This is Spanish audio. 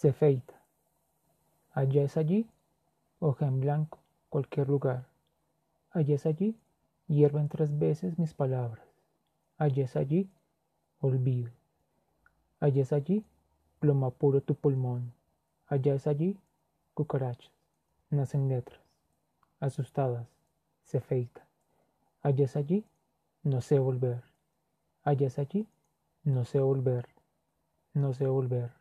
se feita. Allá es allí, hoja en blanco, cualquier lugar. Allá es allí, hierven tres veces mis palabras. Allá es allí, olvido. Allá es allí, ploma puro tu pulmón. Allá es allí, cucarachas, nacen letras, asustadas, se feita. Allá es allí, no sé volver. Allá es allí, no sé volver, no sé volver.